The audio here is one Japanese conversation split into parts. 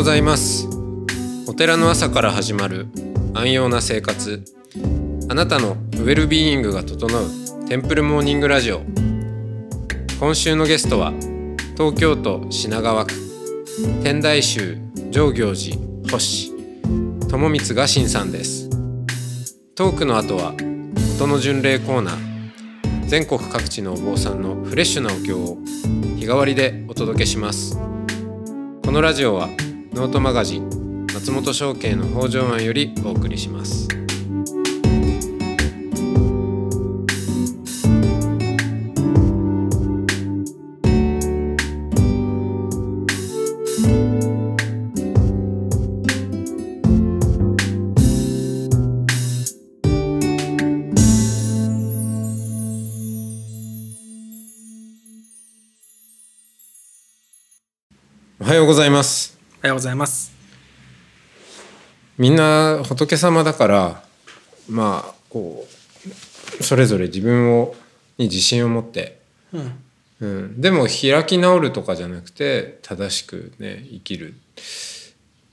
ございます。お寺の朝から始まる安養な生活。あなたのウェルビーイングが整うテンプルモーニングラジオ。今週のゲストは東京都品川区天台宗上行寺星友光雅信さんです。トークの後は音の巡礼コーナー。全国各地のお坊さんのフレッシュなお経を日替わりでお届けします。このラジオはノートマガジン松本商家の北条庵よりお送りします。おはようございます。おはようございます。みんな仏様だからまあこうそれぞれ自分をに自信を持って、うん。うん、でも開き直るとかじゃなくて正しくね生きる。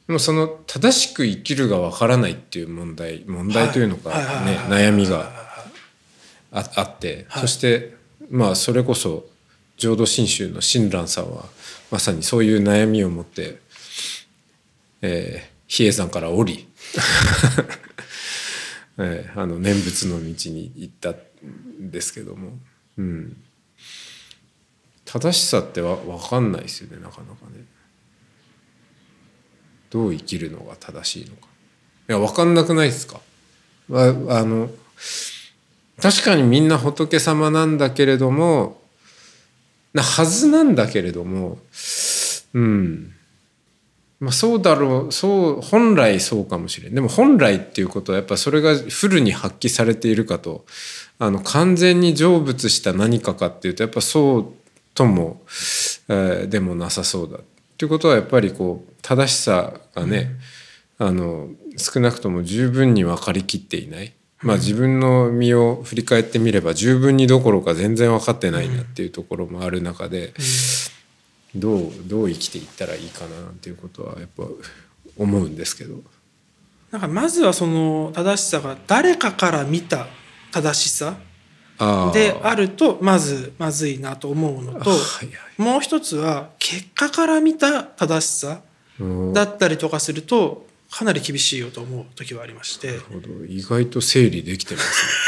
でもその正しく生きるがわからないっていう問題問題というのかねはい。悩みがああって、はい。そしてまあそれこそ浄土真宗の親鸞さんはまさにそういう悩みを持って、えー比叡山から降り、えーあの念仏の道に行ったんですけども、うん、正しさってわ分かんないですよねなかなかね。どう生きるのが正しいのか。いや分かんなくないですか？ああの確かにみんな仏様なんだけれどもなはずなんだけれどもうん。まあそうだろうそう本来そうかもしれん。でも本来っていうことはやっぱそれがフルに発揮されているかと。あの完全に成仏した何かかっていうとやっぱそうとも、えーでもなさそうだ。っていうことはやっぱりこう正しさがね、あの少なくとも十分に分かりきっていない。まあ自分の身を振り返ってみれば十分にどころか全然分かってないなっていうところもある中で、どうどう生きていったらいいかななんていうことはやっぱ思うんですけど。なんかまずはその正しさが誰かから見た正しさであるとまずまずいなと思うのと、もう一つは結果から見た正しさうんだったりとかするとかなり厳しいよと思う時はありまして。なるほど意外と整理できてますね。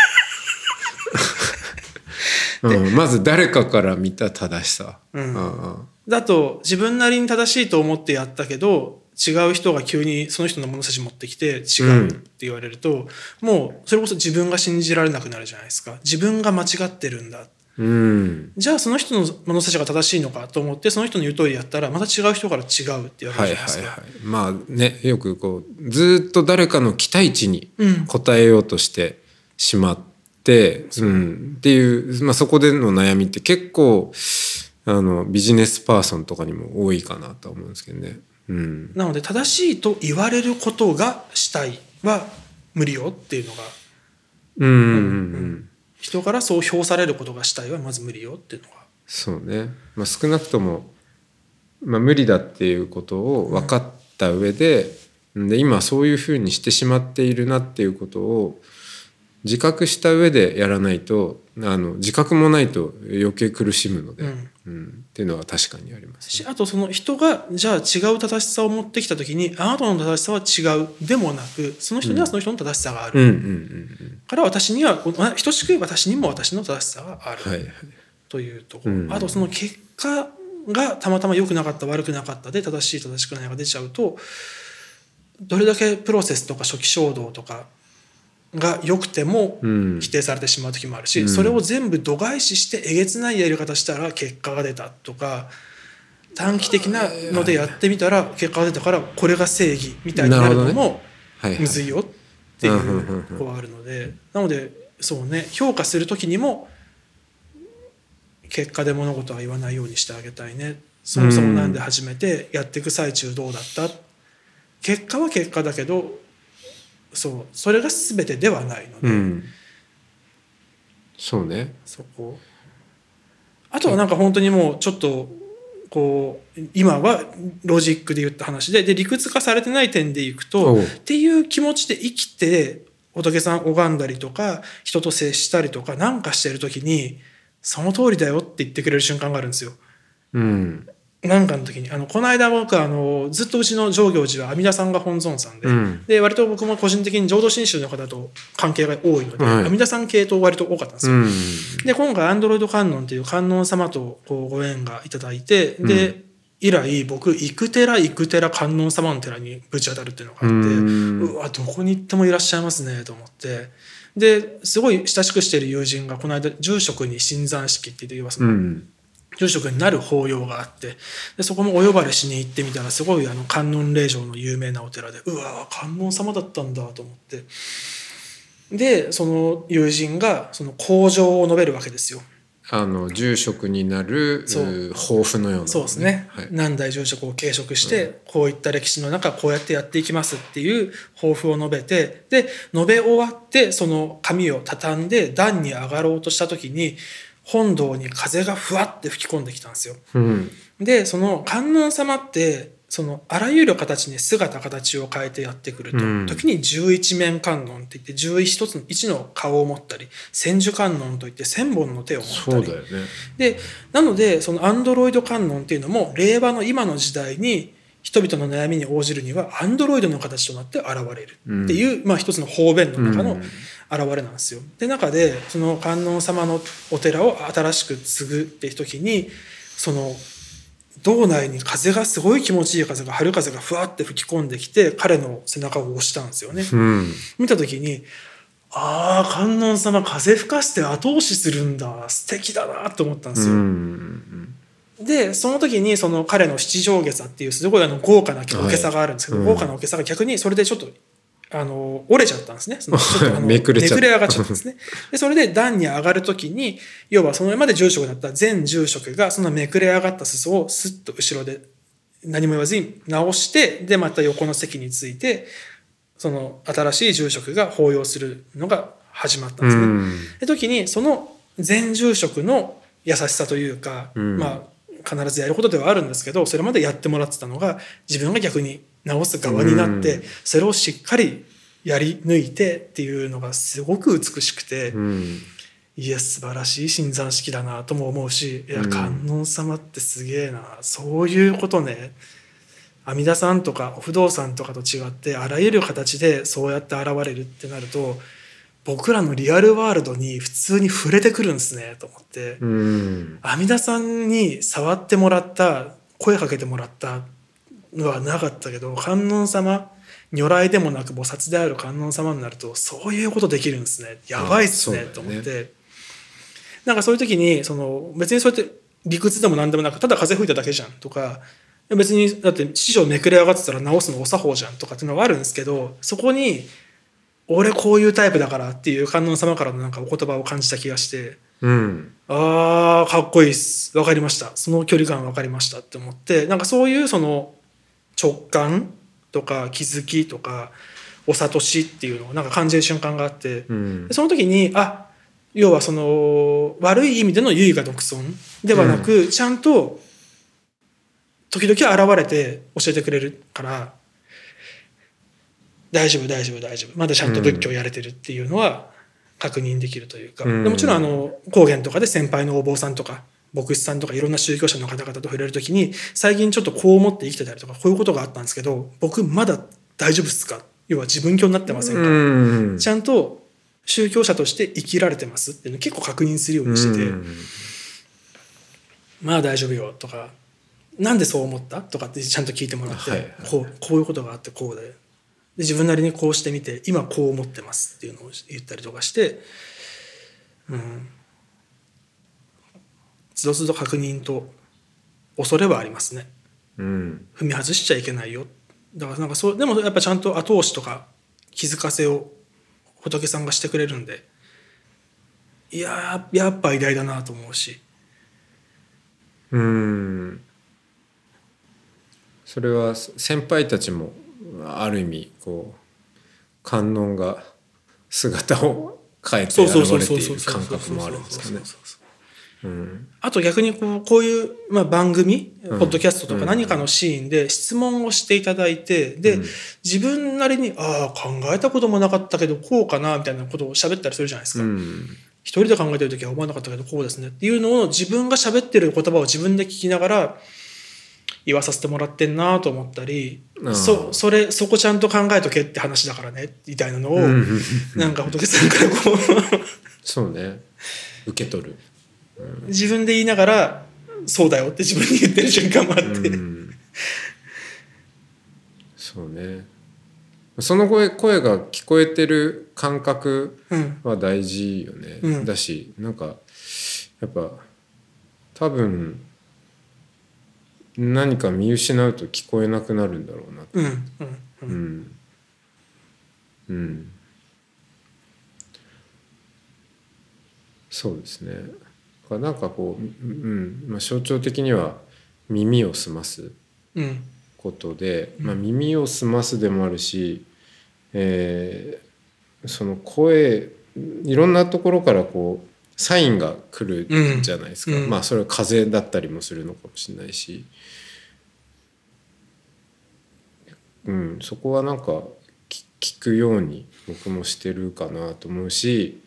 うん、まず誰かから見た正しさ。うんあだと自分なりに正しいと思ってやったけど違う人が急にその人の物差し持ってきて違うって言われると、もうそれこそ自分が信じられなくなるじゃないですか自分が間違ってるんだあうん。じゃあその人の物差しが正しいのかと思ってその人の言う通りやったらまた違う人から違うって言われるはいじゃないですか。はいはい。まあねよくこうずーっと誰かの期待値にうん応えようとしてしまって、うん、っていう、まあ、そこでの悩みって結構あのビジネスパーソンとかにも多いかなと思うんですけどね。うん、なので正しいと言われることがしたいは無理よっていうのがうんうんうん人からそう評されることがしたいはまず無理よっていうのが。そうね、まあ、少なくとも、まあ、無理だっていうことを分かった上で,、で今そういうふうにしてしまっているなっていうことを自覚した上でやらないとあの自覚もないと余計苦しむので、うん。うんっていうのは確かにあります、しあとその人がじゃあ違う正しさを持ってきた時にあなたの正しさは違うでもなくその人にはその人の正しさがある、うんから私にはあ等しく私にも私の正しさがある、うんはいはい。というところ、うん。あとその結果がたまたま良くなかった悪くなかったで正しい正しくないが出ちゃうとどれだけプロセスとか初期衝動とかが良くてもうん。否定されてしまう時もあるし、うん。それを全部度外視してえげつないやり方したら結果が出たとか短期的なのでやってみたら結果が出たからこれが正義みたいになるのもむずいよっていうんうんうんううん。とこはあるのでなのでそうね評価する時にも結果で物事は言わないようにしてあげたいね。そもそもなんで始めてやっていく最中どうだった？結果は結果だけどそうそれが全てではないので、うん。そうね。そこ。あとはなんか本当にもうちょっとこう今はロジックで言った話でで理屈化されてない点でいくとっていう気持ちで生きて仏さん拝んだりとか人と接したりとかなんかしてる時にその通りだよって言ってくれる瞬間があるんですよ。うんなんかの時にあのこの間僕あのずっとうちの上行寺は阿弥陀さんが本尊さんで,、うん。で割と僕も個人的に浄土真宗の方と関係が多いので、はい。阿弥陀さん系統割と多かったんですよ。うん。で今回アンドロイド観音っていう観音様とこうご縁がいただいてで、以来僕行く寺行く寺観音様の寺にぶち当たるっていうのがあってうん。うわどこに行ってもいらっしゃいますねと思って。ですごい親しくしている友人がこの間住職に新山式って言ってます、うん住職になる法要があってでそこもお呼ばれしに行ってみたらすごいあの観音霊場の有名なお寺でうわ観音様だったんだと思って。でその友人がその口上を述べるわけですよ。あの住職になる抱負のようなそうですね、はい。何代住職を継承して、こういった歴史の中こうやってやっていきますっていう抱負を述べてで述べ終わってその紙を畳んで段に上がろうとした時に本堂に風がふわって吹き込んできたんですよ。うん。でその観音様ってそのあらゆる形に姿形を変えてやってくると、うん。時に十一面観音って言って十一つの一の顔を持ったり千手観音といって千本の手を持ったり。ね。でなのでそのアンドロイド観音っていうのも令和の今の時代に人々の悩みに応じるにはアンドロイドの形となって現れるっていう、まあ、一つの方便の中のうん現れなんですよ。で中でその観音様のお寺を新しく継ぐっていう時にその道内に風がすごい気持ちいい風が春風がふわって吹き込んできて彼の背中を押したんですよね。うん見た時にああ観音様風吹かして後押しするんだ素敵だなと思ったんですうよ。んでその時にその彼の七条下座っていうすごいあの豪華なおけさがあるんですけど、はい豪華なおけさが逆にそれでちょっとあの折れちゃったんですね。その ちょっとあのめくれちゃった。上がっちゃったんですね。でそれで段に上がる時に要はそのまで住職だった全住職がそのめくれ上がった裾をスッと後ろで何も言わずに直してでまた横の席についてその新しい住職が法要するのが始まったんですね。うん。で時にその全住職の優しさというか、うん。まあ必ずやることではあるんですけどそれまでやってもらってたのが自分が逆に直す側になって、うん。それをしっかりやり抜いてっていうのがすごく美しくて、うん。いや素晴らしい新山式だなとも思うしいやうん。観音様ってすげえなそういうことね。阿弥陀さんとかお不動産とかと違ってあらゆる形でそうやって現れるってなると僕らのリアルワールドに普通に触れてくるんですねと思って。うん。阿弥陀さんに触ってもらった声かけてもらったのはなかったけど観音様如来でもなく菩薩である観音様になるとそういうことできるんですね。やばいっすねね。と思って。なんかそういう時にその別にそうやって理屈でも何でもなくただ風吹いただけじゃんとか別にだって師匠めくれ上がってたら直すのお作法じゃんとかっていうのはあるんですけどそこに俺こういうタイプだからっていう観音様からのなんかお言葉を感じた気がしてうん。あーかっこいいっす。分かりました。その距離感分かりましたって思ってなんかそういうその直感とか気づきとかお悟しっていうのをなんか感じる瞬間があってうん。でその時にあ要はその悪い意味での唯我独尊ではなく、ちゃんと時々現れて教えてくれるから大丈夫大丈夫大丈夫。まだちゃんと仏教やれてるっていうのは確認できるというか、うん。でもちろんあの高原とかで先輩のお坊さんとか牧師さんとかいろんな宗教者の方々と触れる時に最近ちょっとこう思って生きてたりとかこういうことがあったんですけど僕まだ大丈夫っすか？要は自分教になってませんか、うん。ちゃんと宗教者として生きられてますっていうのを結構確認するようにしてて、うん。まあ大丈夫よとかなんでそう思ったとかってちゃんと聞いてもらって、はいはい。こうこういうことがあってこうで。で自分なりにこうしてみて今こう思ってますっていうのを言ったりとかしてうんつどつど確認と恐れはありますね。うん。踏み外しちゃいけないよ。だからなんかそうでもやっぱちゃんと後押しとか気づかせを仏さんがしてくれるんでいやーやっぱ偉大だなと思うし。うん。それは先輩たちもある意味こう観音が姿を変えてそうそう現そうそうそうれている感覚もあるんですかね。うん。あと逆にこうこういう、まあ、番組、ん。ポッドキャストとか何かのシーンで質問をしていただいて、で、うん。自分なりに、ああ、考えたこともなかったけど、こうかな、みたいなことを喋ったりするじゃないですか。うん。一人で考えてる時は思わなかったけど、こうですねっていうのを自分が喋ってる言葉を自分で聞きながら言わさせてもらってんなと思ったり、そ、それ、そこちゃんと考えとけって話だからね、みたいなのを、うん。なんか仏さんからこう、そうね。受け取る自分で言いながら、そうだよって自分に言ってる瞬間もあって。うんそうねその声声が聞こえてる感覚うん。は大事よね、うんだしなんかやっぱ多分何か見失うと聞こえなくなるんだろうなうん。うん。う。うんんうんそうですねだからなんかこう、うんまあ、象徴的には耳を澄ますうん。ことで、まあ、耳を澄ますでもあるし、えーその声いろんなところからこうサインが来るじゃないですか、うん。うん。まあそれは風だったりもするのかもしれないし、うん、そこはなんかき聞くように僕もしてるかなと思うし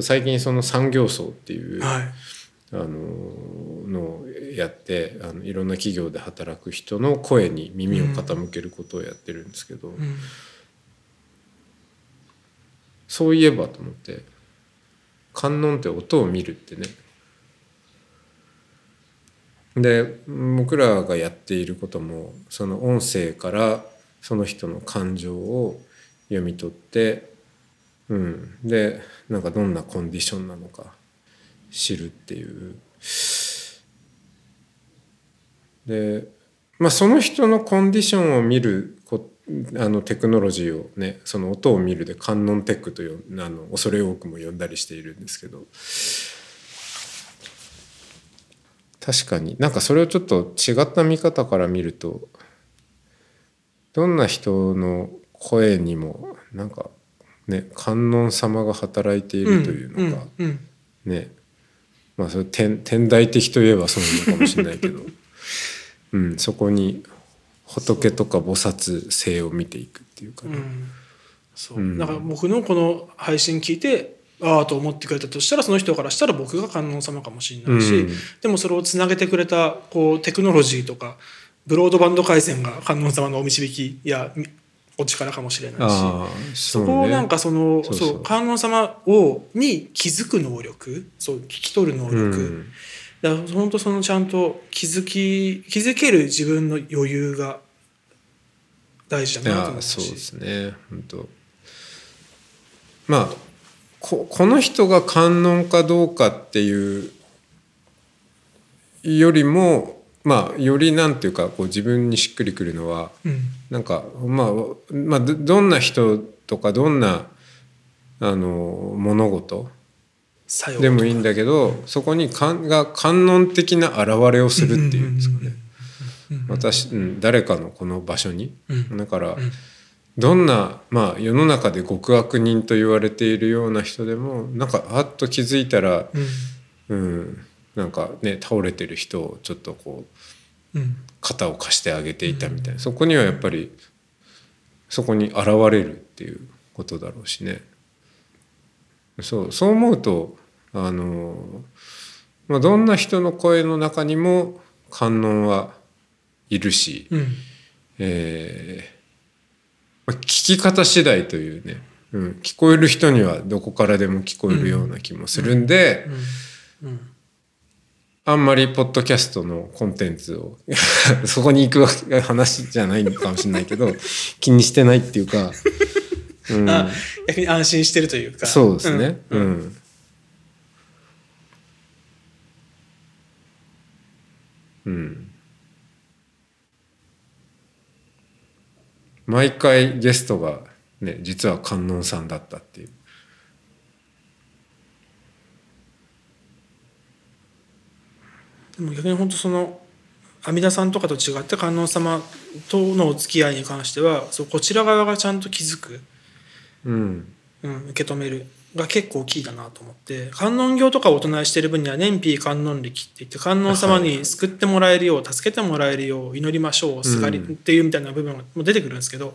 最近その産業層っていう、はい。あののをやってあのいろんな企業で働く人の声に耳を傾けることをやってるんですけど、うん。そういえばと思って観音って音を見るってね。で僕らがやっていることもその音声からその人の感情を読み取って、うん、でなんかどんなコンディションなのか知るっていうで、まあ、その人のコンディションを見るこあのテクノロジーをねその音を見るで観音テックとよあの恐れ多くも呼んだりしているんですけど確かになんかそれをちょっと違った見方から見るとどんな人の声にもなんかね観音様が働いているというのが、うん。うん。ねまあそれ天天台的といえばそうなのかもしれないけど、うん、そこに仏とか菩薩性を見ていくっていうかね、うん。そう。うんだから僕のこの配信聞いて、ああと思ってくれたとしたらその人からしたら僕が観音様かもしれないし、うんでもそれをつなげてくれたこうテクノロジーとかブロードバンド回線が観音様のお導きやみお力かもしれないし。そそうこをなんかその観音様をに気づく能力そう聞き取る能力、うん。だから本当そのちゃんと気づき気づける自分の余裕が大事いだなと思うやそうでしすね。本当まあここの人が観音かどうかっていうよりもまあよりなんていうかこう自分にしっくりくるのはうんなんかまあまあどどんな人とかどんなあの物事？でもいいんだけどそこにかんが観音的な現れをするっていうんですかね。私、うん、誰かのこの場所に、うん。だから、どんな、まあ、世の中で極悪人と言われているような人でもなんかあっと気づいたら、うん。うん、なんかね倒れてる人をちょっとこううん肩を貸してあげていたみたいな、そこにはやっぱりそこに現れるっていうことだろうしね。そうそう思うとあの、まあ、どんな人の声の中にも観音はいるし、うん。えーまあ聞き方次第というね、うん、聞こえる人にはどこからでも聞こえるような気もするんで、うん。うんあんまりポッドキャストのコンテンツを そこに行く話じゃないのかもしれないけど 気にしてないっていうか、うん、あ逆に安心してるというか。そうですね。ううん。ん、うん。毎回ゲストがね実は観音さんだったっていう。でも逆に本当その阿弥陀さんとかと違って観音様とのお付き合いに関してはそうこちら側がちゃんと気づくうん。うん、受け止めるが結構キーだなと思って観音業とかをお唱えしている分には年費観音力って言って観音様に救ってもらえるよう助けてもらえるよう祈りましょうすがりっていうみたいな部分も出てくるんですけど、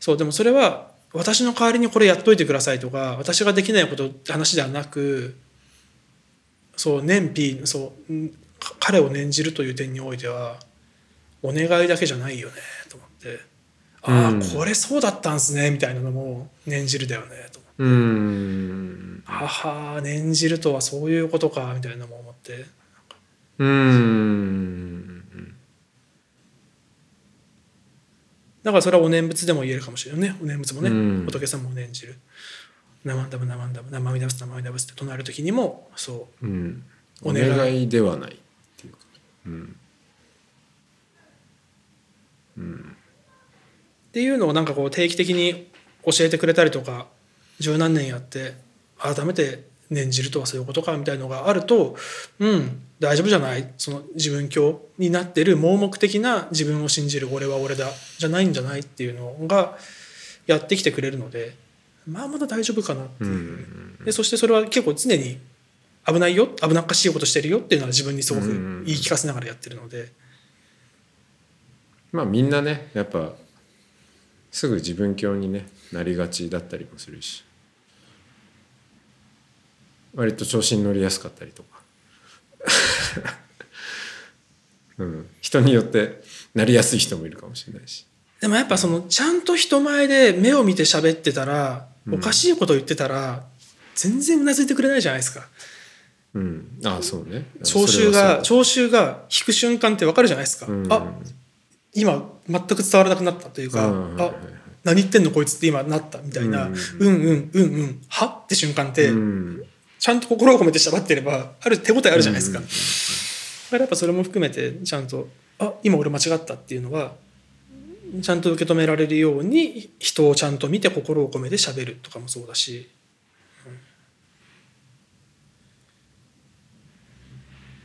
そうでもそれは私の代わりにこれやっといてくださいとか私ができないことって話ではなくそう年費そう彼を念じるという点においてはお願いだけじゃないよねと思って。ああ、うん。これそうだったんすねみたいなのも念じるだよねと思って。はは念じるとはそういうことかみたいなのも思って。うーん。だからそれはお念仏でも言えるかもしれないね。お念仏もね、うん。仏様を念じる「生んだぶ生んだぶ生身だぶす生身だぶす」って唱える時にもそううんお願いではないっていうかうんっていうのをなんかこう定期的に教えてくれたりとか十何年やって改めて念じるとはそういうことかみたいのがあるとうん大丈夫じゃないその自分教になってる盲目的な自分を信じる俺は俺だじゃないんじゃないっていうのがやってきてくれるのでまあまだ大丈夫かなっていう、でそしてそれは結構常に危ないよ危なっかしいことしてるよっていうのは自分にすごく言い聞かせながらやってるので。まあみんなねやっぱすぐ自分教にねなりがちだったりもするし。割と調子に乗りやすかったりとか、うん、人によってなりやすい人もいるかもしれないし。でもやっぱそのちゃんと人前で目を見て喋ってたら、おかしいこと言ってたら全然うなずいてくれないじゃないですか。うん。ああそうね。聴衆が聴衆が引く瞬間って分かるじゃないですか、うん。あ今全く伝わらなくなったというか、うん。あ何言ってんのこいつって今なったみたいな、ううんん、うんうんうんはって瞬間って、うん。ちゃんと心を込めて喋ってればある手応えあるじゃないですか、だからやっぱそれも含めてちゃんとあ今俺間違ったっていうのはちゃんと受け止められるように人をちゃんと見て心を込めて喋るとかもそうだし。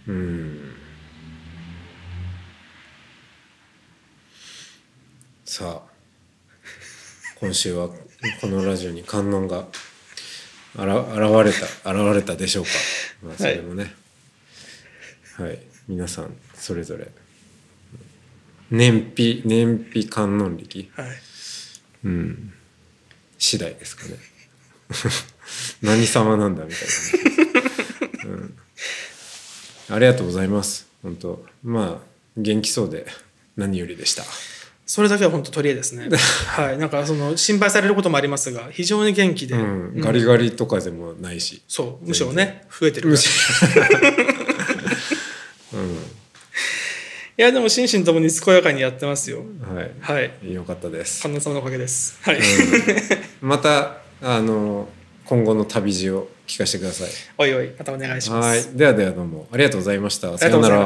うん。さあ今週はこのラジオに観音があら現れた現れたでしょうか、まあ、それもね。はい、皆さんそれぞれ。燃費燃費観音力？はい。うん。次第ですかね。何様なんだみたいな、うん、ありがとうございます。本当。まあ元気そうで何よりでした。それだけは本当取り柄ですね。はい。なんかその心配されることもありますが非常に元気で、うん、うんガリガリとかでもないし、そう。むしろね増えてるから。むしいやでも心身ともに健やかにやってますよ。はい、はい。よかったです。観音様のおかげです。はい、またあの今後の旅路を聞かせてください。おいおいまたお願いします。はい。ではではどうもありがとうございました。さようなら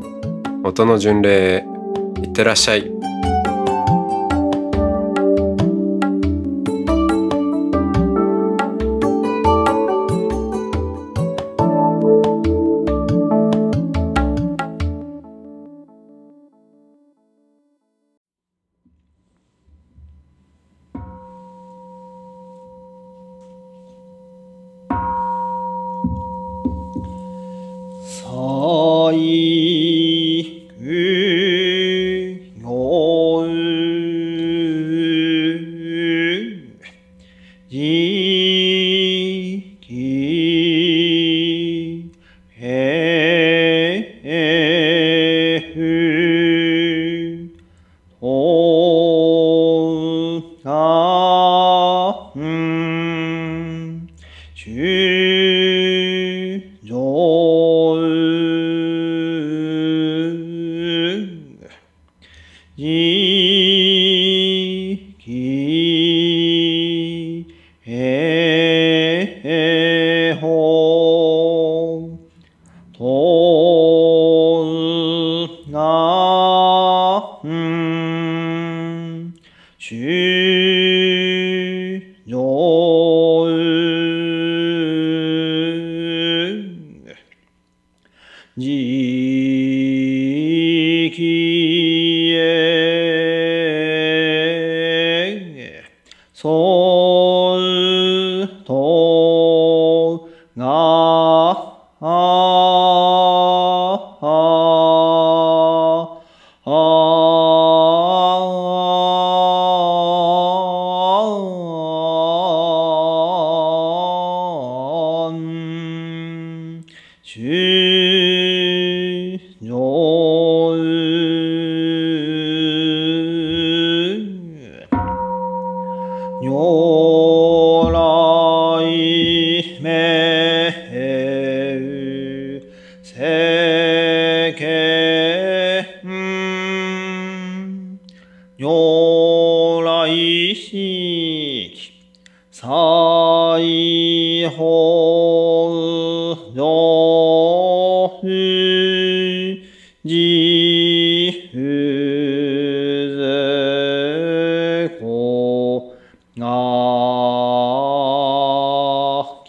音の巡礼へいってらっしゃい。你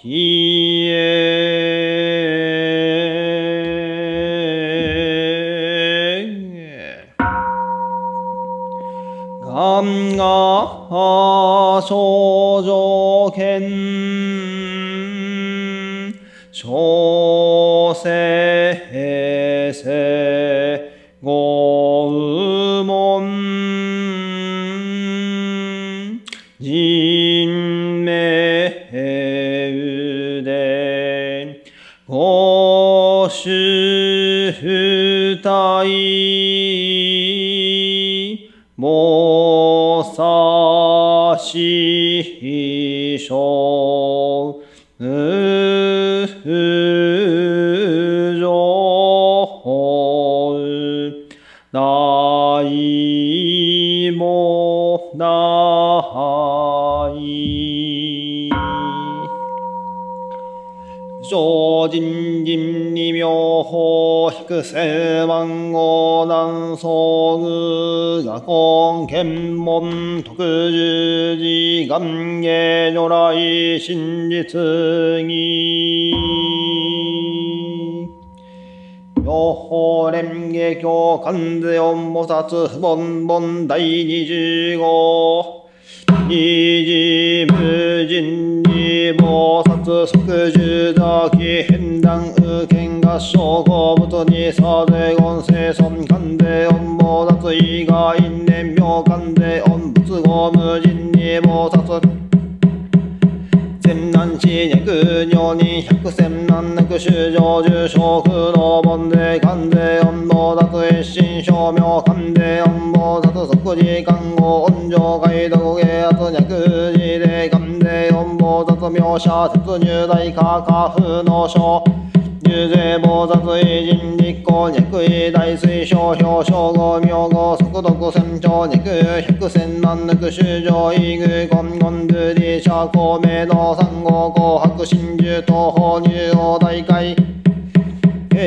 消えがんがそう発本本第二十五二次無人に菩薩即十座起変断右見合唱公物にさで音声尊官で音菩薩以外念妙官で音仏語無人菩薩千難地脈尿人百千難なく修上重症苦の門で官で音菩薩一心正明官で音菩薩即時看護音上解読芸圧脈寺で官で音菩薩妙者説入大化下風の書修税菩薩偉人立候脈位大水小表小号名号速読船長肉百千万抜修上異具根根ルリ社公明道三号紅白真珠東方入王大会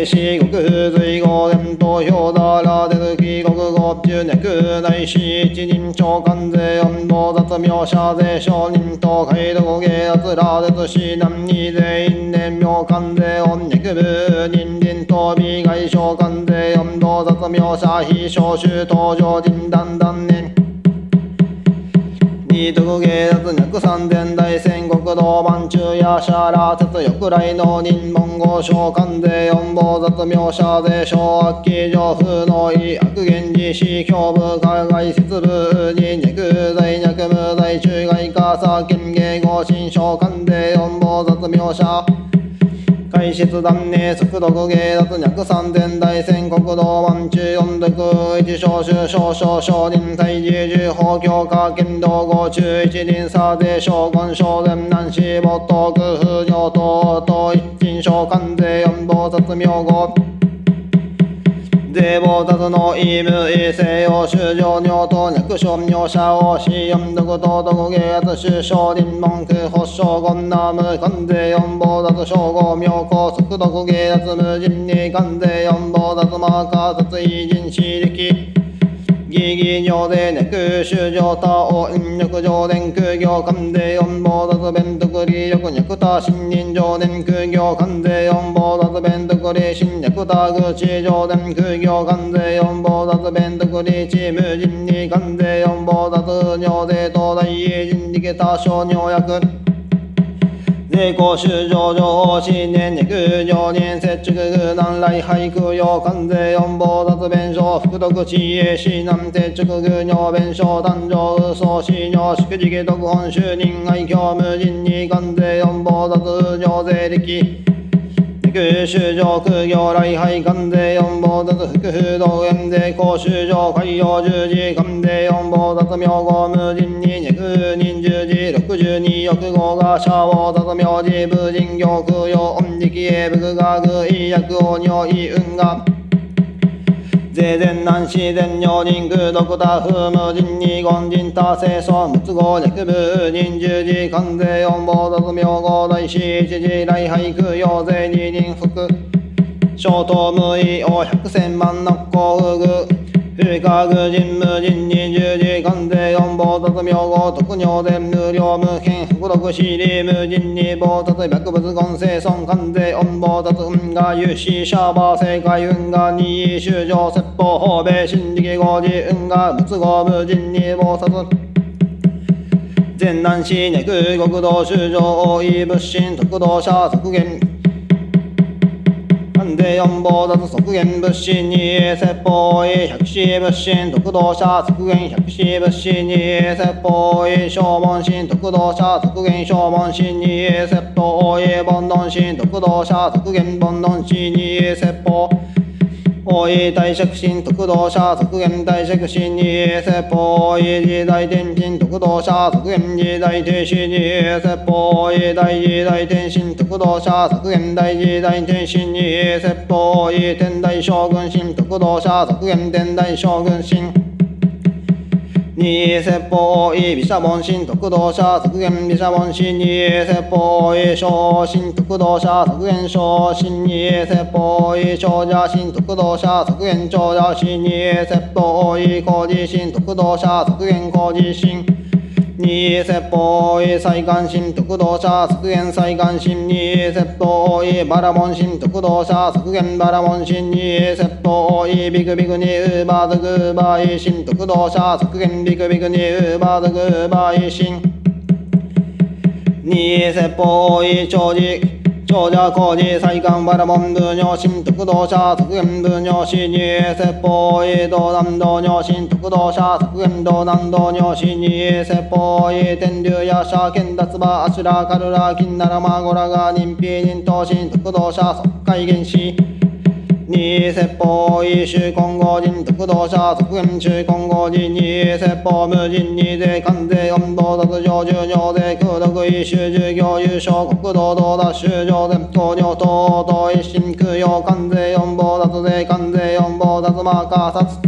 四国随後伝投票だら出る記国語中脈内市一人長官税温度雑名者税商人と海道芸圧ら絶市南に全員年名官税音脈部人林と美外商官税温度雑名者非召集登場人団断年二徳芸脱脈三千大戦道満中夜叉羅刹翼来の人文語召喚税四坊雑名者税小悪鬼上風の意悪源氏死胸部海外節部に肉罪脈無罪中外化差県芸合心召喚税四坊雑名者。開出断念速読芸脱脈三千大戦国道万中四徳一小衆少々少林大寺十法強化剣道五中一輪差税将軍少年南市没頭空風尿等等一金召喚税四坊雑名号税を雑の意無異性用修上尿と略称尿者を死四毒と毒芸圧首相林文句発症言ナム関税四坊雑称号妙高速毒芸圧無人に関税四坊雑マーカー雑異人死力ギギ尿でネク修上他を引力上電空行関税四坊雑弁徳利力脈他新人上電空行関税四坊雑弁徳利新脈他口上電空行関税四坊雑弁徳利チ無人に関税四坊雑尿税東大人力他小尿薬税公衆上上新年肉上年接触南来俳句用関税四坊雑弁償福徳知恵市南接触尿弁償誕生嘘死尿祝辞特本就任愛嬌無人に関税四坊雑尿税力九州上空行来廃官税四坊雑福風道園税公衆上海洋十字官税四坊雑名号無人に肉人十字六十二億号がシャワー雑名字無人行空用音力へ仏学医薬王尿意運河税前南市全尿人空独多風無人二言人多清楚無都合略部人十字関税四坊雑名号大師一時来俳句用税二人服小東無意王百千万の幸福。風化具人無人雑名号特尿伝無料無変福禄死理無人に坊雑百物言生損関税四坊雑運河有志シャーバー正解運河二位修上説法法米新力合時運河仏合無人に坊殺全南市ネク国道修上大井仏心特道者削減関税四坊雑削減物心に説法医百死物心特道者削減百死物心に説法医小門心特道者削減小門心に説法医煩悩心特道者削減煩悩心に説法法医大釈心特動者削減大釈心に説法医時代天心特動者削減時代停止に説法医大時代天心特動者削減大時代天心に説法医天大将軍心特動者削減天大将軍心に説法医毘沙門心徳道者削減毘沙門心に説法医小心徳道者削減小心に説法医長者心徳道者削減長者心に説法医工事心徳道者削減工事心に説法へ再感心特道者削減再感心に説法へバラモン心特道者削減バラモン心に説法へビクビクにウーバーズグーバー医心特道者削減ビクビクにウーバーズグーバー医心に説法へ長寿長者工事再官バラモン部尿心特道者削減部尿心に説法医道南道尿心特道者削減道南道尿心に説法医天竜やシャ剣脱馬アシュラカルラ金ならマゴラが人皮人頭心特道者即海原始二説法医衆混合人特道者即減衆混合人二説法無人二税関税温度脱上重尿税空毒医衆従業優勝国道道脱修上前糖尿等等一心空用関税温房脱税関税温房脱マーカー殺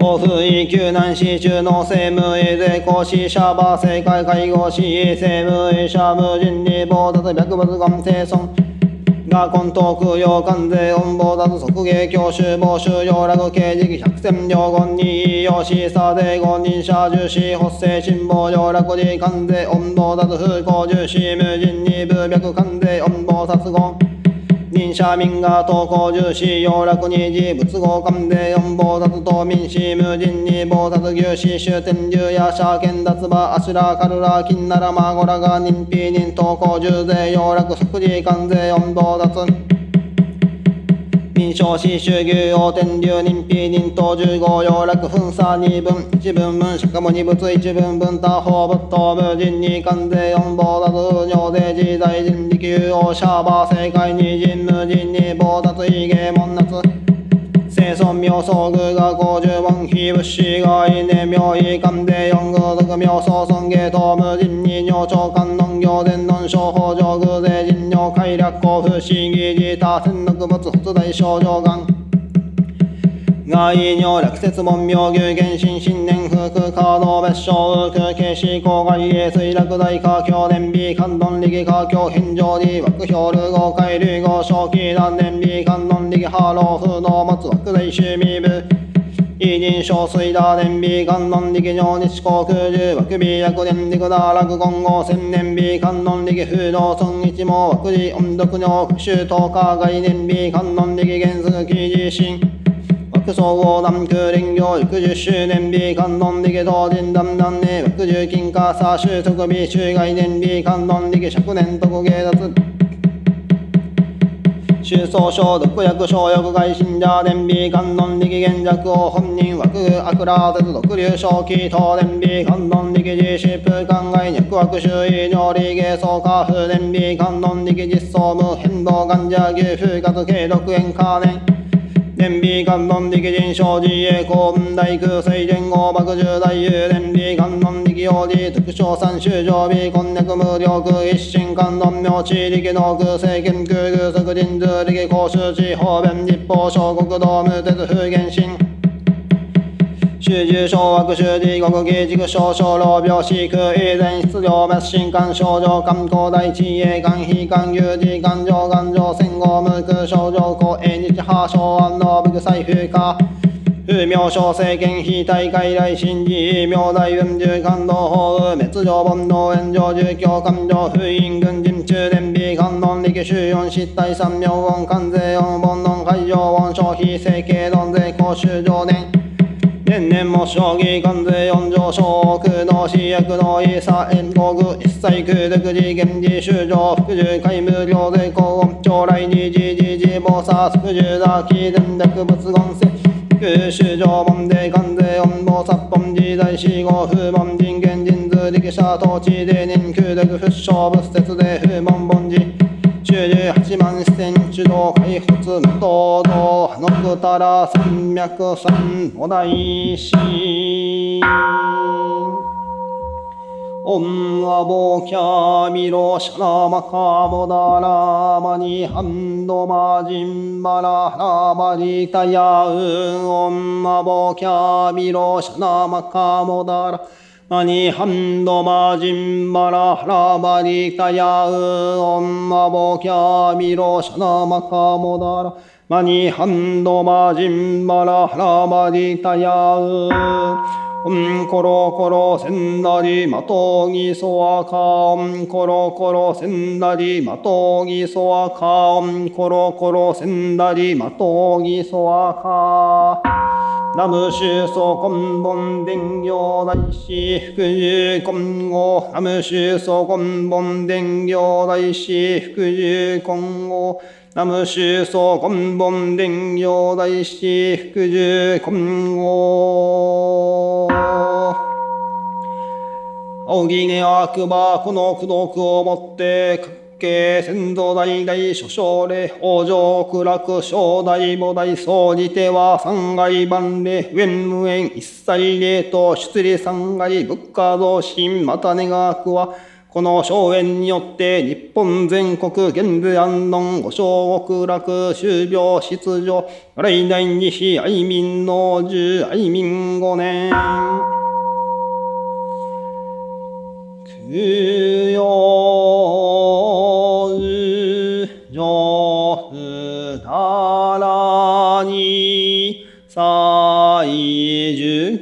オフ位救難士中の政務医税公士シャーバー正解介護士政務医者無人に棒脱白物言生存が根東洋関税音棒だと即芸教習防収要楽刑事百戦両言によしさで五人者重視発生辛抱要楽に関税音棒だと風光重視無人に部脈関税音棒殺言民社民が投稿重視要楽に事仏合関税四棒殺島民氏無人に棒殺牛市終点竜や社権脱馬アシュラカルラ金ならマゴラが認否人投稿重税要楽即時関税四棒殺民商市衆牛王天竜人否人等十五要楽分差二分一分分しかも二物一分分他方仏頭無人に関税四棒脱尿税自在人力有王シャーバー正解二人無人に棒脱異芸門夏生存妙相具が五十万非物資がいね妙意関税四偶徳妙相尊芸等無人に尿長官農業伝論商法上偶税人尿快楽交付思議自他戦力物発大症状がん。外尿落雪門妙牛原神新年風空可能別称空景思考外衛水落大化境年美観論力化境返上に枠表流合海流合正気断年美観論力ハロー風の松枠大趣味部イ人小水打年美観論力上日航空流枠美薬年力打落言語千年美観論力風道村一網枠寺音読尿復習等下概念美観論力原則記事心枠総合南空林業60周年美観論力同人団団年枠十金化差収束美周概念美観論力灼年特芸脱収総省毒薬消薬外信者伝美観音力現弱を本人枠アクラーゼ毒流小気等伝美観音力実施空間外脈枠周囲尿理芸層化風伝美観音力実装無変動患者。牛風活継続炎可燃天美観音力人生自衛公文大空水前後爆重大有伝美観音力王子特徴三種常備こんにゃく無料空一心観音明地力能空政権空空則人数力公衆地方弁立法小国道無鉄風原神集中小悪修理国技軸小小老病死空以前質量滅心肝症状肝高大地営肝非肝有事肝上肝上戦後無空症状高永日破傷安納部財風化風明小政権非大会来新寺明大雲重感動法雨滅上煩悩炎上住教感情封印軍人中伝美観論力収四失態三明音関税音煩悩海上音消費整形論税公衆上年年々も将棋関税四条小空の死薬のイサ円国一切空独自現時修上服従海無料税高音将来に時時時暴殺服従だ気伝略物言せ空修上門で関税音暴殺本時代四号風門人間人図力者統治で年空独不勝仏説で風門本十八万四千主導開発無東道のくたら山脈山お大師オンアボキャミロシャナマカボダラマニハンドマジンバララマリタヤウンオンアボキャミロシャナマカボダラマニハンドマジンバラハラマリタヤウオンマボキャミロシャナマカモダラ。マニハンドマジンバラハラマリタヤウ。オンコロコロセンダリマトギソアカオンコロコロセンダリマトギソアカオンコロコロセンダリマトギソアカナムシュソコンボン伝行大師福寿今後ナムシュソコンボン伝行大師福寿今後ナムシュソコンボン伝行大師福寿今後青木根悪魔この功徳をもって各家先祖代々諸将礼往生苦楽正大母大総じては三害万礼。縁無縁一切礼と出利三害物価増進また願わくはこの荘園によって日本全国玄武安穏五小極楽終病出場来年にし愛民の十愛民五年。九養上不二らに最重。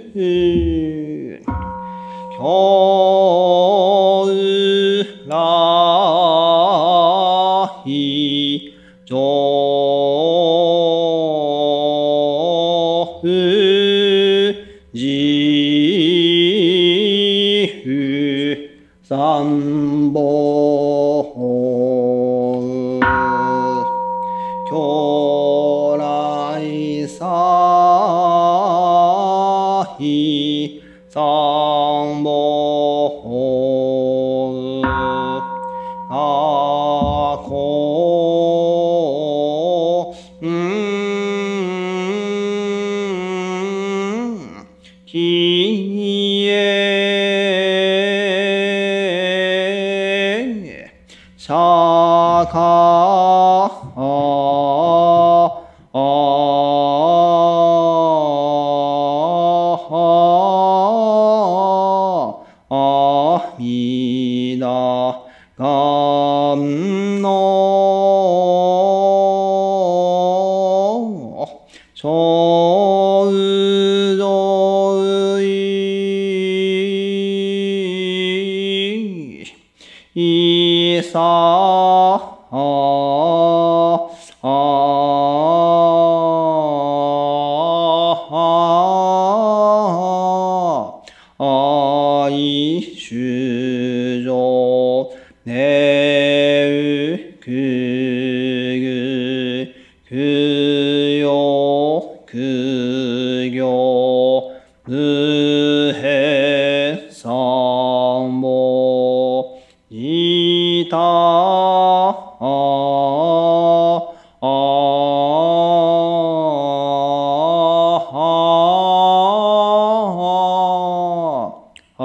シャーカー。あ